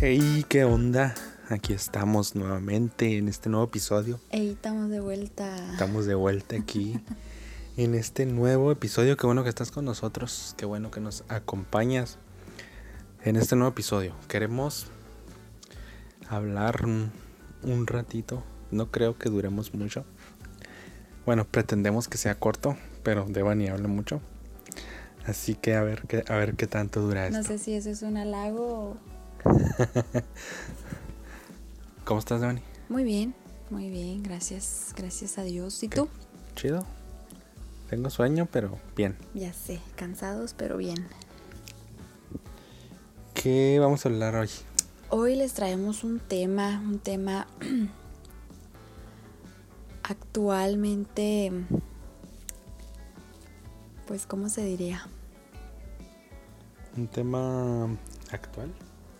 Hey, ¿qué onda? Aquí estamos nuevamente en este nuevo episodio. Hey, estamos de vuelta. Estamos de vuelta aquí en este nuevo episodio. Qué bueno que estás con nosotros. Qué bueno que nos acompañas en este nuevo episodio. Queremos hablar un, un ratito. No creo que duremos mucho. Bueno, pretendemos que sea corto, pero Devani habla mucho. Así que a ver qué, a ver qué tanto dura esto. No sé si eso es un halago o... ¿Cómo estás, Devani? Muy bien, muy bien, gracias, gracias a Dios. ¿Y tú? Chido. Tengo sueño, pero bien. Ya sé, cansados, pero bien. ¿Qué vamos a hablar hoy? Hoy les traemos un tema, un tema actualmente, pues, ¿cómo se diría? Un tema actual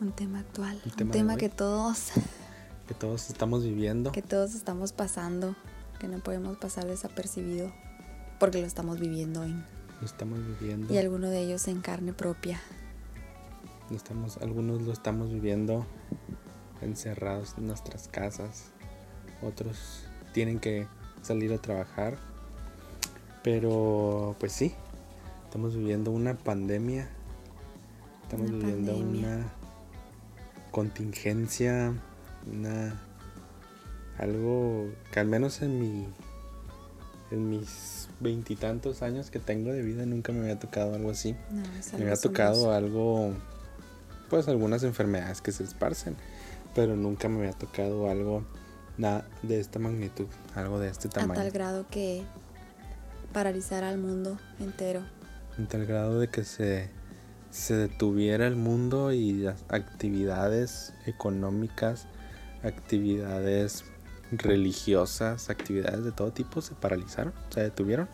Un tema actual, Un un tema que todos, que todos estamos viviendo. que todos estamos pasando, que no podemos pasar desapercibido, porque lo estamos viviendo hoy. Lo estamos viviendo. Y alguno de ellos en carne propia. Lo estamos, algunos lo estamos viviendo encerrados en nuestras casas. Otros tienen que salir a trabajar. Pero pues sí, estamos viviendo una pandemia. Estamos Una viviendo pandemia. una contingencia, una algo que al menos en mi en mis veintitantos años que tengo de vida nunca me había tocado algo así. No, Me había tocado algo, pues algunas enfermedades que se esparcen, pero nunca me había tocado algo nada de esta magnitud, algo de este A tamaño, tal grado que paralizara al mundo entero. en tal grado de que se, se detuviera el mundo y las actividades económicas, actividades religiosas, actividades de todo tipo se paralizaron, se detuvieron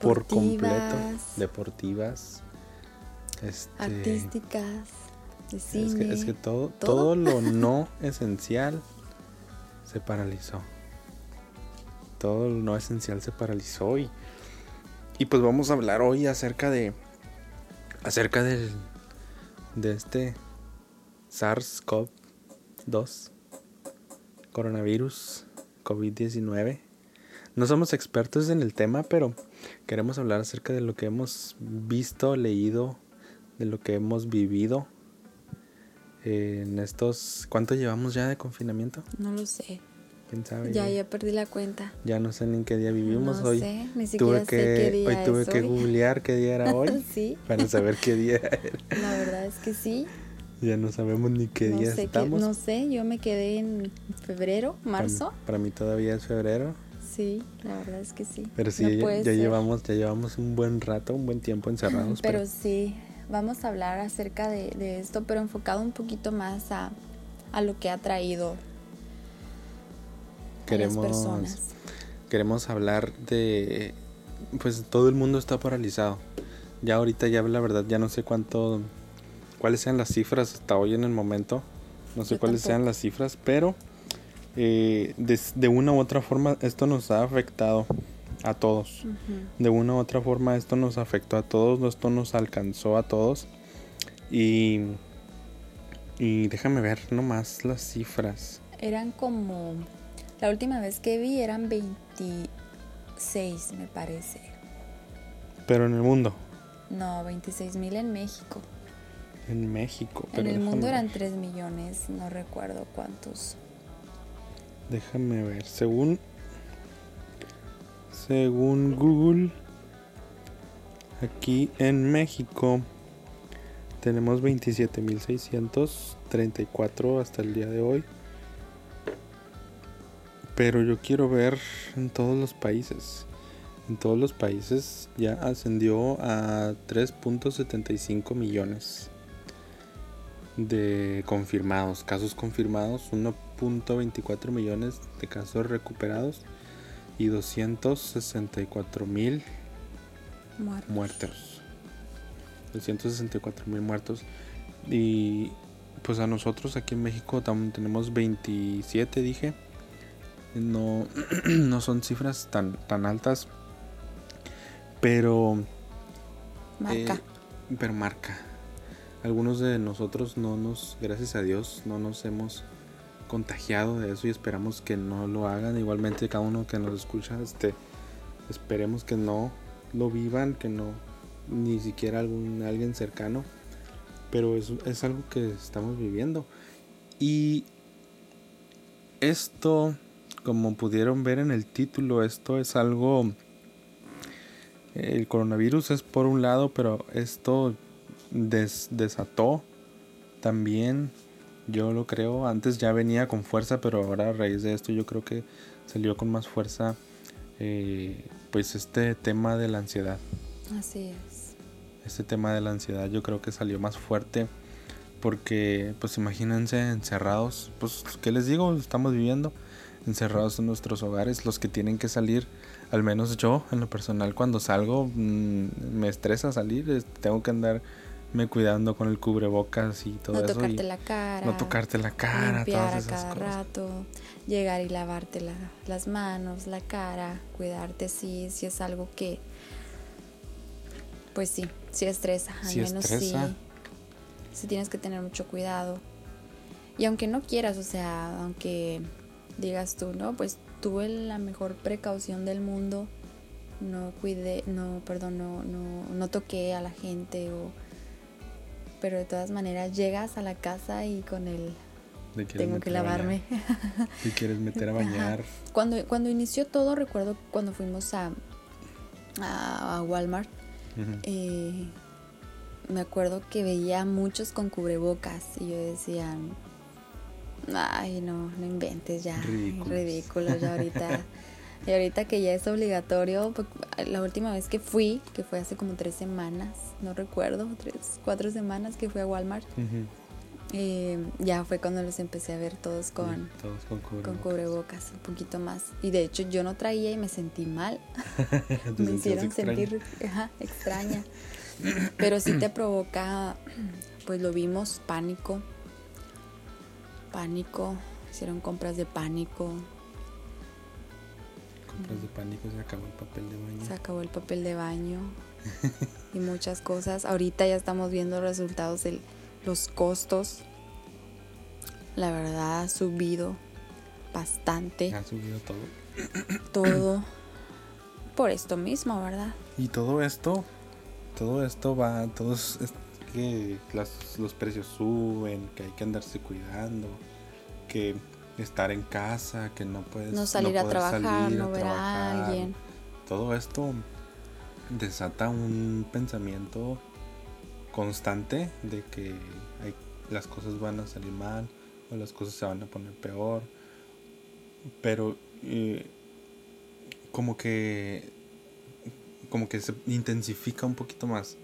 por completo, Deportivas, este, artísticas, de Es cine. que, es que todo, ¿todo? todo lo no esencial se paralizó. Todo lo no esencial se paralizó y, y pues vamos a hablar hoy acerca de acerca del de este SARS-CoV-2 coronavirus COVID-19. No somos expertos en el tema, pero queremos hablar acerca de lo que hemos visto, leído, de lo que hemos vivido en estos... ¿Cuánto llevamos ya de confinamiento? No lo sé. ¿Quién sabe? Ya, ya perdí la cuenta. Ya no sé ni en qué día vivimos no hoy. sé, ni tuve siquiera que, sé qué día hoy tuve es que hoy. googlear qué día era hoy sí, para saber qué día era. la verdad es que sí. Ya no sabemos ni qué no día sé estamos. no sé, yo me quedé en febrero, marzo. Para, mí todavía es febrero, Sí, la verdad es que sí. pero sí No ya, llevamos ya llevamos un buen rato, un buen tiempo encerrados. Pero pero sí, vamos a hablar acerca de, de esto, pero enfocado un poquito más a, a lo que ha traído a las queremos personas. queremos hablar de pues todo el mundo está paralizado. Ya ahorita ya la verdad ya no sé cuánto cuáles sean las cifras hasta hoy en el momento. No sé Yo cuáles sean las cifras, pero eh, de, de una u otra forma esto nos ha afectado a todos. De una u otra forma esto nos afectó a todos, esto nos alcanzó a todos. Y, y déjame ver nomás las cifras. Eran como, la última vez que vi eran 26, me parece. Pero en el mundo, No, 26 mil en México. en México. En pero el mundo eran ver. 3 millones, no recuerdo cuántos. Déjame ver, según según Google aquí en México tenemos 27.634 hasta el día de hoy. Pero yo quiero ver en todos los países. En todos los países ya ascendió a 3.75 millones de confirmados, casos confirmados, 1.24 millones de casos recuperados y 264 mil Muertos. muertos. 264 mil muertos. Y pues a nosotros aquí en México tenemos 27, dije. No, no son cifras tan, tan altas. Pero Marca. eh, pero marca. algunos de nosotros no nos, gracias a Dios, no nos hemos contagiado de eso y esperamos que no lo hagan. Igualmente cada uno que nos escucha, este, esperemos que no lo vivan, que no, ni siquiera algún, alguien cercano. Pero es, es algo que estamos viviendo. Y esto, como pudieron ver en el título, esto es algo... El coronavirus es por un lado, pero esto desató también, yo lo creo, antes ya venía con fuerza, pero ahora a raíz de esto yo creo que salió con más fuerza eh, pues este tema de la ansiedad. Así es. Este tema de la ansiedad yo creo que salió más fuerte porque pues imagínense encerrados, pues ¿qué les digo? Estamos viviendo encerrados en nuestros hogares, los que tienen que salir, al menos yo en lo personal cuando salgo mm, me estresa salir, tengo que andar me cuidando con el cubrebocas y todo no eso. Tocarte la cara. No tocarte la cara. Limpiar a cada rato. Llegar y lavarte las manos, la cara, cuidarte si, si es algo que, pues sí, sí estresa. Al menos estresa. sí. Sí tienes que tener mucho cuidado. Y aunque no quieras, o sea, aunque digas tú, no, pues tuve la mejor precaución del mundo, no cuidé, no, perdón, no, no, no toqué a la gente o pero de todas maneras llegas a la casa y con el tengo que lavarme. Si quieres meter a bañar. Cuando, cuando inició todo, recuerdo cuando fuimos a, a, Walmart, eh, me acuerdo que veía muchos con cubrebocas y yo decía, ay no, no inventes ya, ridículo ya ahorita. Y ahorita que ya es obligatorio, pues, la última vez que fui, que fue hace como tres semanas, no recuerdo, tres, cuatro semanas que fui a Walmart, eh, ya fue cuando los empecé a ver todos con, con, cubrebocas. un poquito más. Y de hecho yo no traía y me sentí mal. me hicieron sentir extraña. Pero sí te provoca, pues lo vimos, pánico. Pánico, hicieron compras de pánico, compras de pánico, se acabó el papel de baño. Se acabó el papel de baño y muchas cosas. Ahorita ya estamos viendo resultados de los costos. La verdad ha subido bastante. Ha subido todo. Todo por esto mismo, ¿verdad? Y todo esto, todo esto va, todos que los precios suben, que hay que andarse cuidando, que estar en casa, que no puedes no salir a trabajar, no ver a alguien. Todo esto desata un pensamiento constante de que las cosas van a salir mal o las cosas se van a poner peor. Pero eh, como que como que se intensifica un poquito más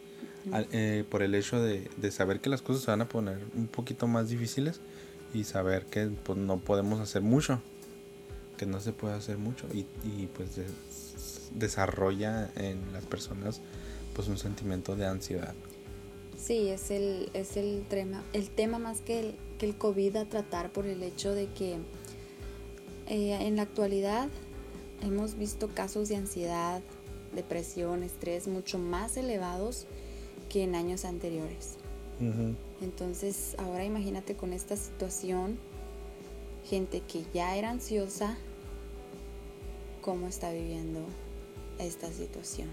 eh, por el hecho de, de saber que las cosas se van a poner un poquito más difíciles y saber que pues, no podemos hacer mucho, que no se puede hacer mucho y, y pues desarrolla en las personas pues un sentimiento de ansiedad. Sí, es el, es el tema, el tema más que el, que el COVID a tratar por el hecho de que eh, en la actualidad hemos visto casos de ansiedad, depresión, estrés mucho más elevados que en años anteriores. Entonces, ahora imagínate con esta situación, gente que ya era ansiosa, cómo está viviendo esta situación.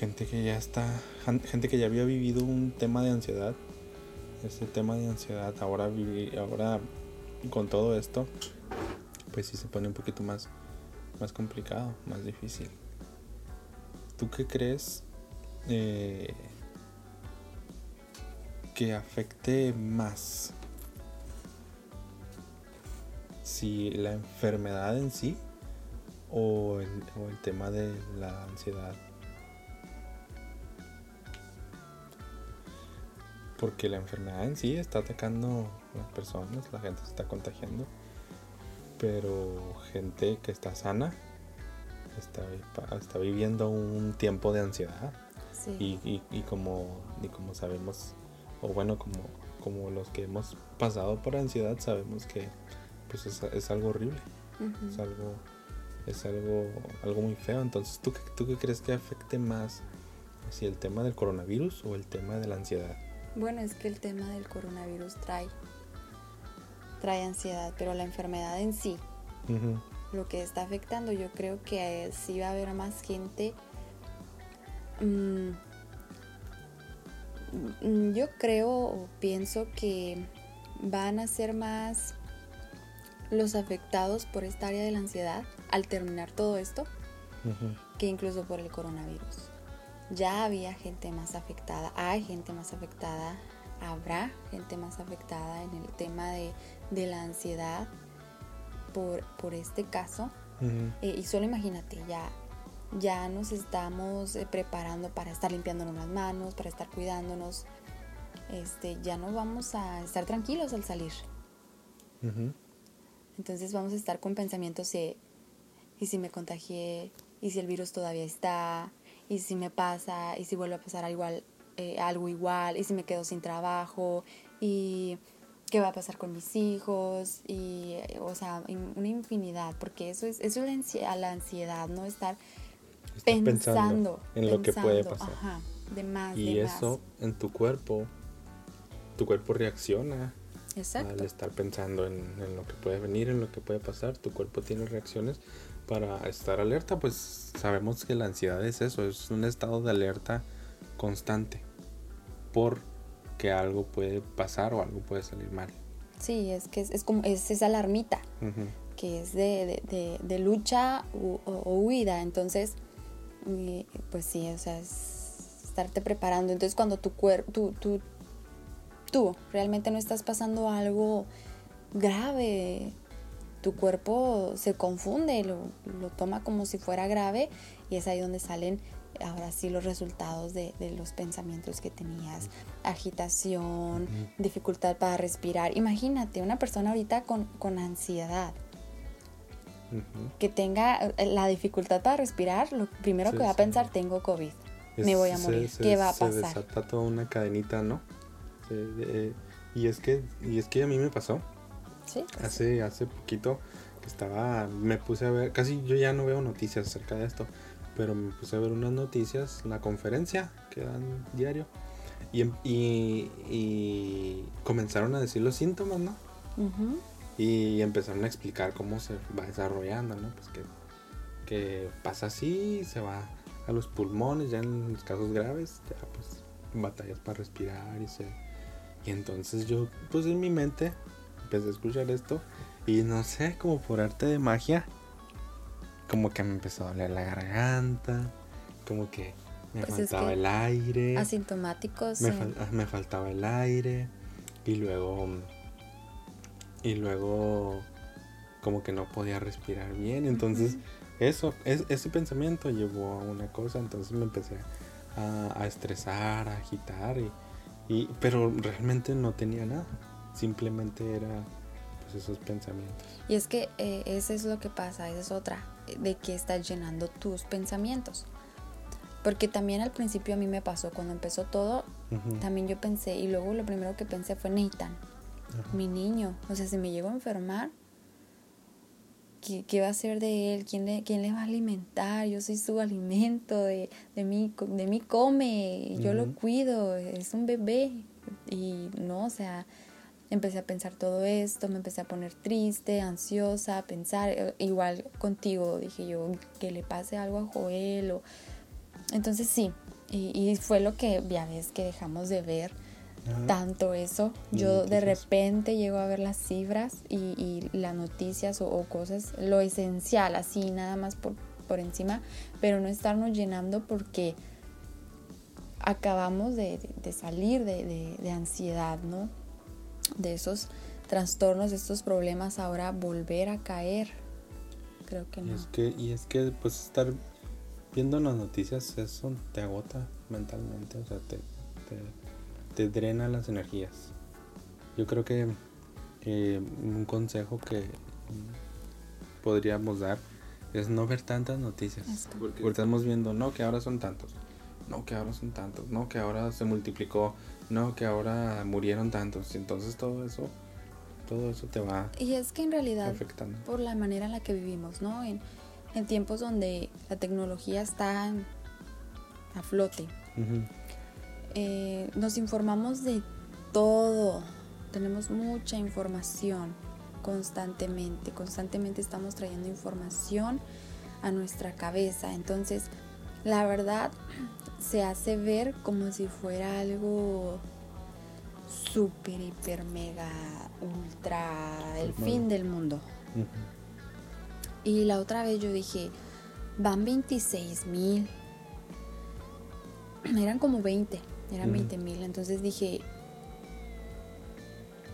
Gente que ya está, gente que ya había vivido un tema de ansiedad, este tema de ansiedad, ahora ahora con todo esto, pues sí se pone un poquito más, más complicado, más difícil. ¿Tú qué crees? Eh, que afecte más si la enfermedad en sí o el, tema de la ansiedad. Porque la enfermedad en sí está atacando a las personas, la gente se está contagiando, pero gente que está sana está, está viviendo un tiempo de ansiedad. Y, y, como, y como sabemos, o bueno, como, como los que hemos pasado por ansiedad, sabemos que pues es, algo horrible, es algo es algo algo muy feo. Entonces, ¿tú, ¿tú qué crees que afecte más si el tema del coronavirus o el tema de la ansiedad? Bueno, es que el tema del coronavirus trae, trae ansiedad, pero la enfermedad en sí, lo que está afectando, yo creo que sí va a haber más gente. Mm, yo creo o pienso que van a ser más los afectados por esta área de la ansiedad al terminar todo esto que incluso por el coronavirus. Ya había gente más afectada, hay gente más afectada, habrá gente más afectada en el tema de, la ansiedad por, por, este caso. Eh, y solo imagínate, ya, ya nos estamos eh, preparando para estar limpiándonos las manos, para estar cuidándonos. Este, ya no vamos a estar tranquilos al salir. Entonces vamos a estar con pensamientos de, ¿y si me contagié? ¿Y si el virus todavía está? ¿Y si me pasa? ¿Y si vuelve a pasar igual, eh, algo igual? ¿Y si me quedo sin trabajo? ¿Y qué va a pasar con mis hijos? Y, o sea, una infinidad, porque eso es, eso es la ansiedad, ¿no? Estar, pensando, en lo que puede pasar. Ajá, de más, y eso en tu cuerpo, tu cuerpo reacciona al estar pensando en, lo que puede venir, en lo que puede pasar, tu cuerpo tiene reacciones para estar alerta, pues sabemos que la ansiedad es eso, es un estado de alerta constante por que algo puede pasar o algo puede salir mal. Sí, es que es, como es esa alarmita que es de, lucha o, huida, entonces pues sí, o sea, es estarte preparando. Entonces cuando tu cuerpo, tu, tu, tú realmente no estás pasando algo grave, tu cuerpo se confunde, lo, toma como si fuera grave y es ahí donde salen ahora sí los resultados de, los pensamientos que tenías, agitación, dificultad para respirar. Imagínate una persona ahorita con, ansiedad. Que tenga eh, la dificultad para respirar, lo primero que va a pensar, tengo COVID, me voy a morir, ¿qué va a pasar? Se desata toda una cadenita, ¿no? y es que y es que a mí me pasó. Sí. Hace hace poquito que estaba me puse a ver, casi yo ya no veo noticias acerca de esto, pero me puse a ver unas noticias, una conferencia que dan diario y, em, y, comenzaron a decir los síntomas, ¿no? Y empezaron a explicar cómo se va desarrollando, ¿no? Pues que, que pasa así, se va a los pulmones, ya en los casos graves, ya pues batallas para respirar y se y entonces yo, pues en mi mente, empecé a escuchar esto y no sé, como por arte de magia, como que me empezó a doler la garganta, como que me pues faltaba el aire. Asintomáticos. Me, me, faltaba el aire y luego, y luego como que no podía respirar bien. Entonces, eso, es, ese pensamiento llevó a una cosa, entonces me empecé a, a estresar, a agitar y y, pero realmente no tenía nada. Simplemente era pues esos pensamientos. Y es que eh, eso es lo que pasa, esa es otra, de que estás llenando tus pensamientos. Porque también al principio a mí me pasó, cuando empezó todo, también yo pensé, y luego lo primero que pensé fue Nathan, mi niño. O sea, si me llego a enfermar, ¿qué, va a ser de él? ¿Quién le, quién le va a alimentar? Yo soy su alimento, de, de, mí, de mí come, yo lo cuido, es un bebé. Y no, o sea, empecé a pensar todo esto, me empecé a poner triste, ansiosa, a pensar, eh, igual contigo, dije yo, que le pase algo a Joel. O... Entonces sí, y, y fue lo que ya ves que dejamos de ver tanto eso. Yo de repente llego a ver las cifras y, las noticias o, cosas, lo esencial, así nada más por, por encima, pero no estarnos llenando porque acabamos de, salir de, ansiedad, ¿no? De esos trastornos, de estos problemas, ahora volver a caer. Creo que no. Y es que, y es que pues estar viendo las noticias, eso te agota mentalmente, o sea, te te drena las energías. Yo creo que un consejo que podríamos dar es no ver tantas noticias. Porque estamos viendo, no, que ahora son tantos, no, que ahora son tantos, no, que ahora se multiplicó, no, que ahora murieron tantos. Entonces todo eso, todo eso te va Y es que en realidad, por la manera en la que vivimos, ¿no? En, tiempos donde la tecnología está a flote eh, nos informamos de todo, tenemos mucha información constantemente, constantemente estamos trayendo información a nuestra cabeza, entonces la verdad se hace ver como si fuera algo súper, hiper, mega, ultra, el fin del mundo. Y la otra vez yo dije, van 26 mil. Eran como 20, eran 20 mil. Entonces dije,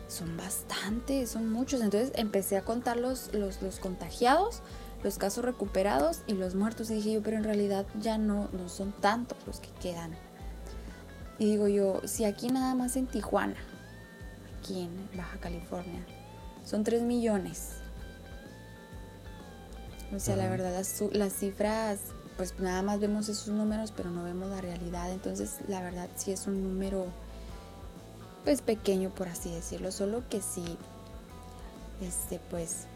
son bastantes, son muchos. Entonces empecé a contar los, los, los, contagiados, los casos recuperados y los muertos. Y dije yo, pero en realidad ya no, no son tantos los que quedan. Y digo yo, si aquí nada más en Tijuana, aquí en Baja California, son 3 millones. O sea, la verdad, las, las, cifras, pues nada más vemos esos números, pero no vemos la realidad. Entonces, la verdad, sí es un número, pues pequeño, por así decirlo. Solo que sí, este, pues,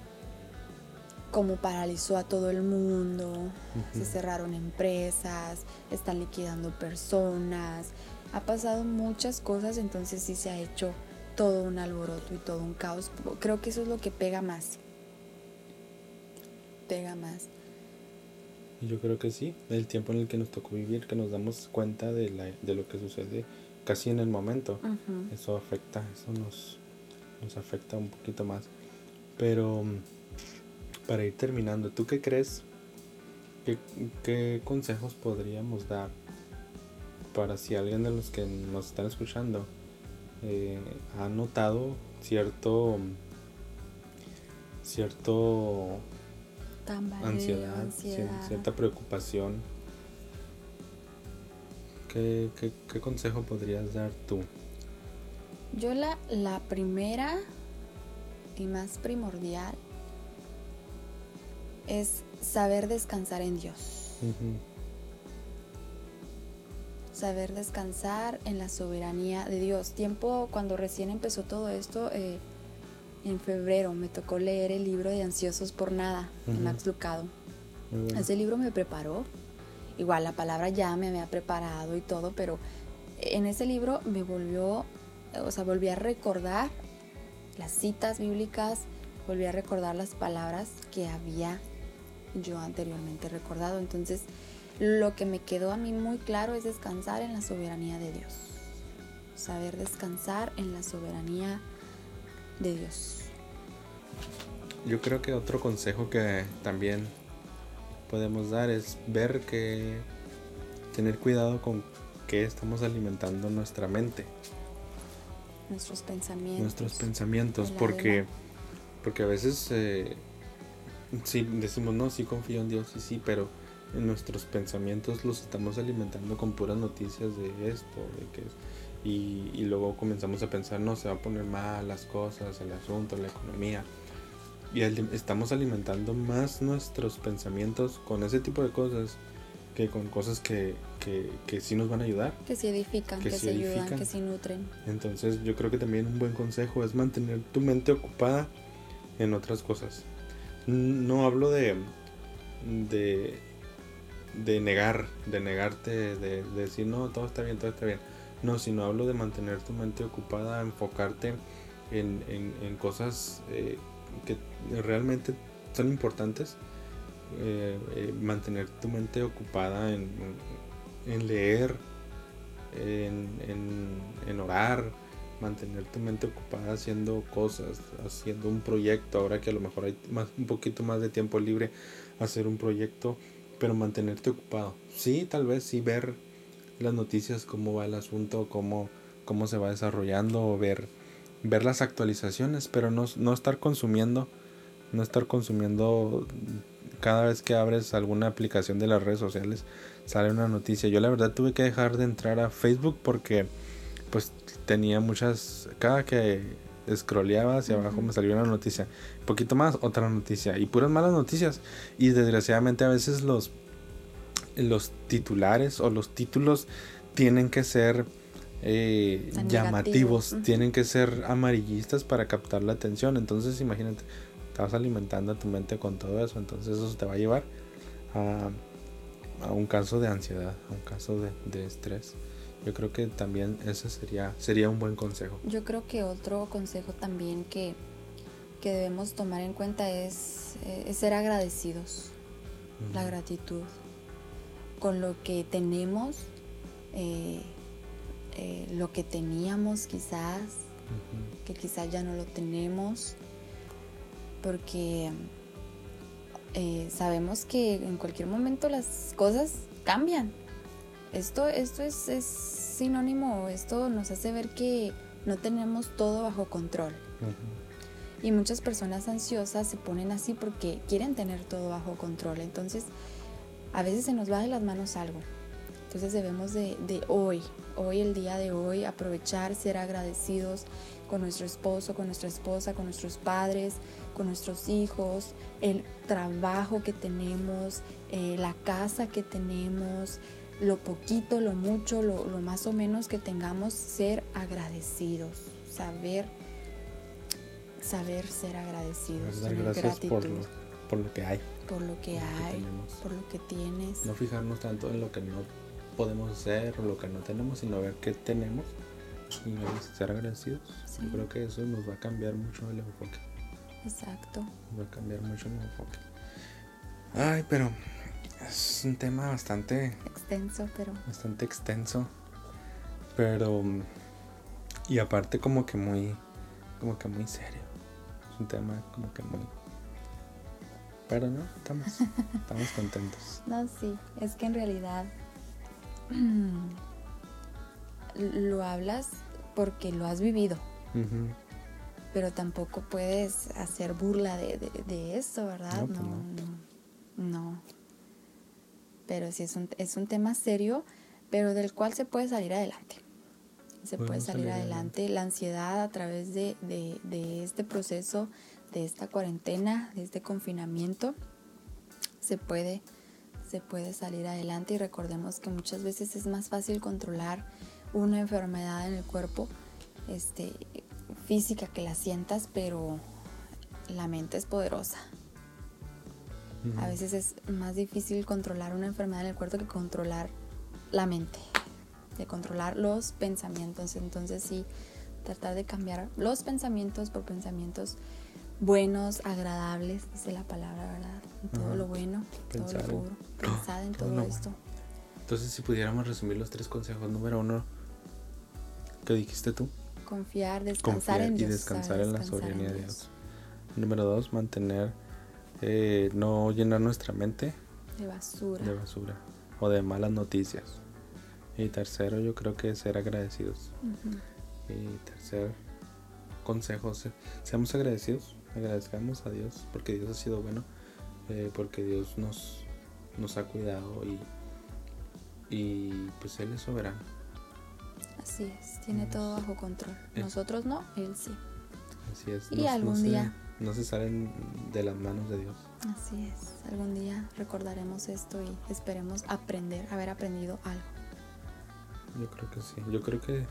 como paralizó a todo el mundo, se cerraron empresas, están liquidando personas, ha pasado muchas cosas, entonces sí se ha hecho todo un alboroto y todo un caos. Creo que eso es lo que pega más. Pega más. Yo creo que sí, el tiempo en el que nos tocó vivir, que nos damos cuenta de, la, de lo que sucede casi en el momento. Eso afecta, eso nos, nos afecta un poquito más. Pero para ir terminando, ¿tú qué crees? ¿Qué, qué consejos podríamos dar para si alguien de los que nos están escuchando eh, ha notado cierto cierto ansiedad, cierta preocupación ¿qué, ¿qué, consejo podrías dar tú? Yo la, la primera y más primordial es saber descansar en Dios saber descansar en la soberanía de Dios. Tiempo cuando recién empezó todo esto, eh, en febrero me tocó leer el libro de Ansiosos por Nada de Max Lucado. Ese libro me preparó. Igual la palabra ya me había preparado y todo, pero en ese libro me volvió, o sea, volví a recordar las citas bíblicas, volví a recordar las palabras que había yo anteriormente recordado. Entonces, lo que me quedó a mí muy claro es descansar en la soberanía de Dios. Saber descansar en la soberanía de Dios. Yo creo que otro consejo que también podemos dar es ver que tener cuidado con qué estamos alimentando nuestra mente. Nuestros pensamientos. Nuestros pensamientos, porque, porque a veces eh, sí decimos, no, sí confío en Dios, sí, sí, pero en nuestros pensamientos los estamos alimentando con puras noticias de esto, de que y, y, luego comenzamos a pensar, no, se va a poner mal las cosas, el asunto, la economía. Y estamos alimentando más nuestros pensamientos con ese tipo de cosas que con cosas que, que, que sí nos van a ayudar. Que se edifican, que, se ayudan, que se nutren. Entonces yo creo que también un buen consejo es mantener tu mente ocupada en otras cosas. No hablo de, de de negar, de negarte, de, decir no, todo está bien, todo está bien. No, sino hablo de mantener tu mente ocupada, enfocarte en, en, cosas eh, que realmente son importantes. Eh, eh, mantener tu mente ocupada en, en leer, en, en, orar, mantener tu mente ocupada haciendo cosas, haciendo un proyecto, ahora que a lo mejor hay más, un poquito más de tiempo libre, hacer un proyecto pero mantenerte ocupado. Sí, tal vez sí ver las noticias, cómo va el asunto, cómo, cómo se va desarrollando, ver, ver las actualizaciones, pero no, no estar consumiendo, no estar consumiendo cada vez que abres alguna aplicación de las redes sociales, sale una noticia. Yo la verdad tuve que dejar de entrar a Facebook porque pues tenía muchas, cada que scrolleaba hacia abajo, me salió una noticia. Un poquito más, otra noticia. Y puras malas noticias. Y desgraciadamente a veces los, los titulares o los títulos tienen que ser eh, llamativos, tienen que ser amarillistas para captar la atención. Entonces imagínate, estás alimentando a tu mente con todo eso. Entonces eso te va a llevar a, a un caso de ansiedad, a un caso de, de estrés. Yo creo que también ese sería, sería un buen consejo. Yo creo que otro consejo también que, que debemos tomar en cuenta es, eh, ser agradecidos, la gratitud con lo que tenemos, eh, eh, lo que teníamos quizás, que quizás ya no lo tenemos, porque sabemos que en cualquier momento las cosas cambian. Esto, esto es, sinónimo, esto nos hace ver que no tenemos todo bajo control. Y muchas personas ansiosas se ponen así porque quieren tener todo bajo control. Entonces, a veces se nos va de las manos algo. Entonces debemos de, de, hoy, hoy, el día de hoy, aprovechar, ser agradecidos con nuestro esposo, con nuestra esposa, con nuestros padres, con nuestros hijos, el trabajo que tenemos, eh, la casa que tenemos, lo poquito, lo mucho, lo, más o menos que tengamos, ser agradecidos, saber, saber ser agradecidos. Dar gracias por lo, por lo, que hay. Por lo que hay, por lo que tienes. No fijarnos tanto en lo que no podemos hacer o lo que no tenemos, sino ver qué tenemos y ser agradecidos. Yo creo que eso nos va a cambiar mucho el enfoque. Exacto. Va a cambiar mucho el enfoque. Ay, pero es un tema bastante extenso, pero bastante extenso. Pero y aparte como que muy como que muy serio. Es un tema como que muy pero no, estamos estamos contentos. No, sí, es que en realidad lo hablas porque lo has vivido. Pero tampoco puedes hacer burla de, de, eso, ¿verdad? Pues no, no, no, Pero sí es un, es un tema serio, pero del cual se puede salir adelante. Se puede salir, adelante. La ansiedad a través de, de este proceso, de esta cuarentena, de este confinamiento, se puede, se puede salir adelante y recordemos que muchas veces es más fácil controlar una enfermedad en el cuerpo este, física que la sientas, pero la mente es poderosa. A veces es más difícil controlar una enfermedad en el cuerpo que controlar la mente, de controlar los pensamientos. Entonces sí, tratar de cambiar los pensamientos por pensamientos buenos, agradables, dice la palabra, ¿verdad? todo lo bueno, todo lo puro, pensar en todo, esto. Entonces si pudiéramos resumir los tres consejos, número uno, ¿qué dijiste tú? Confiar, descansar en Dios. Y descansar en la soberanía de Dios. Número dos, mantener, eh, no llenar nuestra mente de basura. De basura o de malas noticias. Y tercero, yo creo que ser agradecidos. Y tercer consejo, seamos agradecidos, agradezcamos a Dios porque Dios ha sido bueno, eh, porque Dios nos, nos ha cuidado y, y pues Él es soberano. Así es, tiene todo bajo control. Nosotros no, Él sí. Así es. Y algún día... no se salen de las manos de Dios. Así es, algún día recordaremos esto y esperemos aprender, haber aprendido algo. Yo creo que sí, yo creo que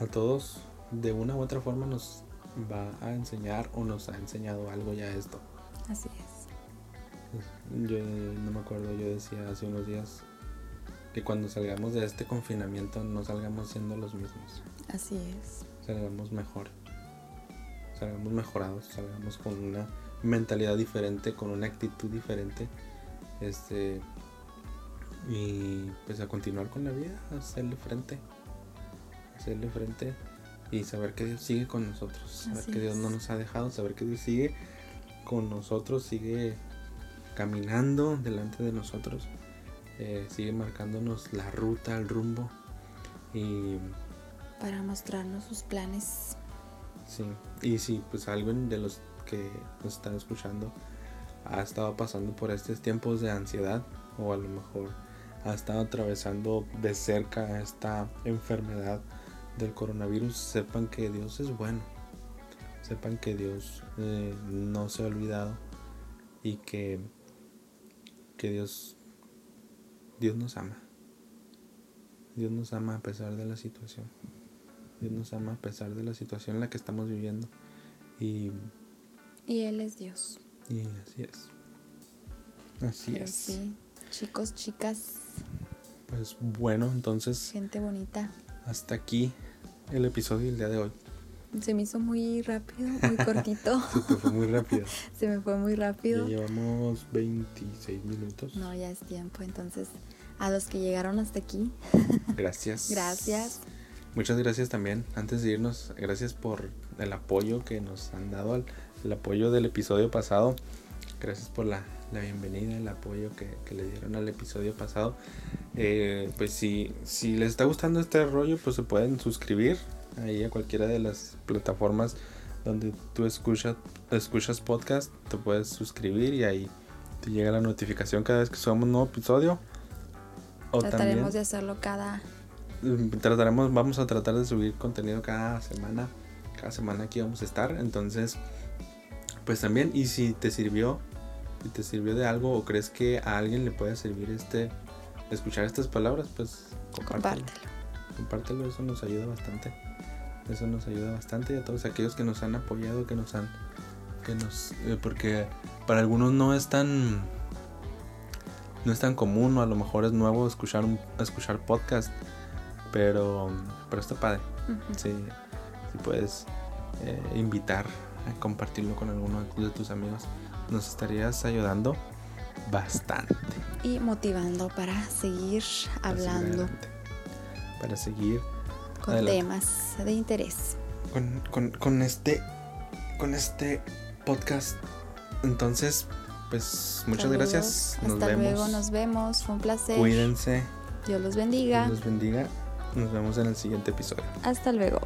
a todos de una u otra forma nos va a enseñar o nos ha enseñado algo ya esto. Así es. Yo no me acuerdo, yo decía hace unos días que cuando salgamos de este confinamiento no salgamos siendo los mismos. Así es. Salgamos mejor. Salgamos mejorados, salgamos con una mentalidad diferente, con una actitud diferente. Este y pues a continuar con la vida, hacerle frente. Hacerle frente y saber que Dios sigue con nosotros, saber que Dios no nos ha dejado, saber que Dios sigue con nosotros, sigue caminando delante de nosotros eh, sigue marcándonos la ruta, el rumbo y para mostrarnos sus planes. Sí, y si pues alguien de los que nos están escuchando ha estado pasando por estos tiempos de ansiedad o a lo mejor ha estado atravesando de cerca esta enfermedad del coronavirus, sepan que Dios es bueno, sepan que Dios eh, no se ha olvidado y que, que Dios Dios nos ama. Dios nos ama a pesar de la situación. Dios nos ama a pesar de la situación en la que estamos viviendo. Y, y Él es Dios. Y así es. Así es. Sí. Chicos, chicas. Pues bueno, entonces. Gente bonita. Hasta aquí el episodio del día de hoy. Se me hizo muy rápido, muy cortito. Se te fue muy rápido. Se me fue muy rápido. Ya llevamos 26 minutos. No, ya es tiempo. Entonces, a los que llegaron hasta aquí. Gracias. gracias. Muchas gracias también. Antes de irnos, gracias por el apoyo que nos han dado, al, el apoyo del episodio pasado. Gracias por la, la bienvenida, el apoyo que, que, le dieron al episodio pasado. Eh, pues si, si les está gustando este rollo, pues se pueden suscribir ahí a cualquiera de las plataformas donde tú escuchas, escuchas podcast, te puedes suscribir y ahí te llega la notificación cada vez que subamos un nuevo episodio. O Trataremos también, de hacerlo cada... Trataremos, vamos a tratar de subir contenido cada semana. Cada semana aquí vamos a estar. Entonces, pues también, y si te sirvió, si te sirvió de algo o crees que a alguien le puede servir este escuchar estas palabras, pues compártelo. Compártelo, compártelo eso nos ayuda bastante. Eso nos ayuda bastante y a todos aquellos que nos han apoyado, que nos han que nos eh, porque para algunos no es tan no es tan común o a lo mejor es nuevo escuchar un, escuchar podcast, pero pero está padre. Si puedes eh, invitar a compartirlo con alguno de tus amigos, nos estarías ayudando bastante. Y motivando para seguir hablando. Para seguir con temas de interés. Con, con, con, este con este podcast. Entonces, pues muchas gracias. Nos Hasta luego, nos vemos. Fue un placer. Cuídense. Dios los bendiga. Dios los bendiga. Nos vemos en el siguiente episodio. Hasta luego.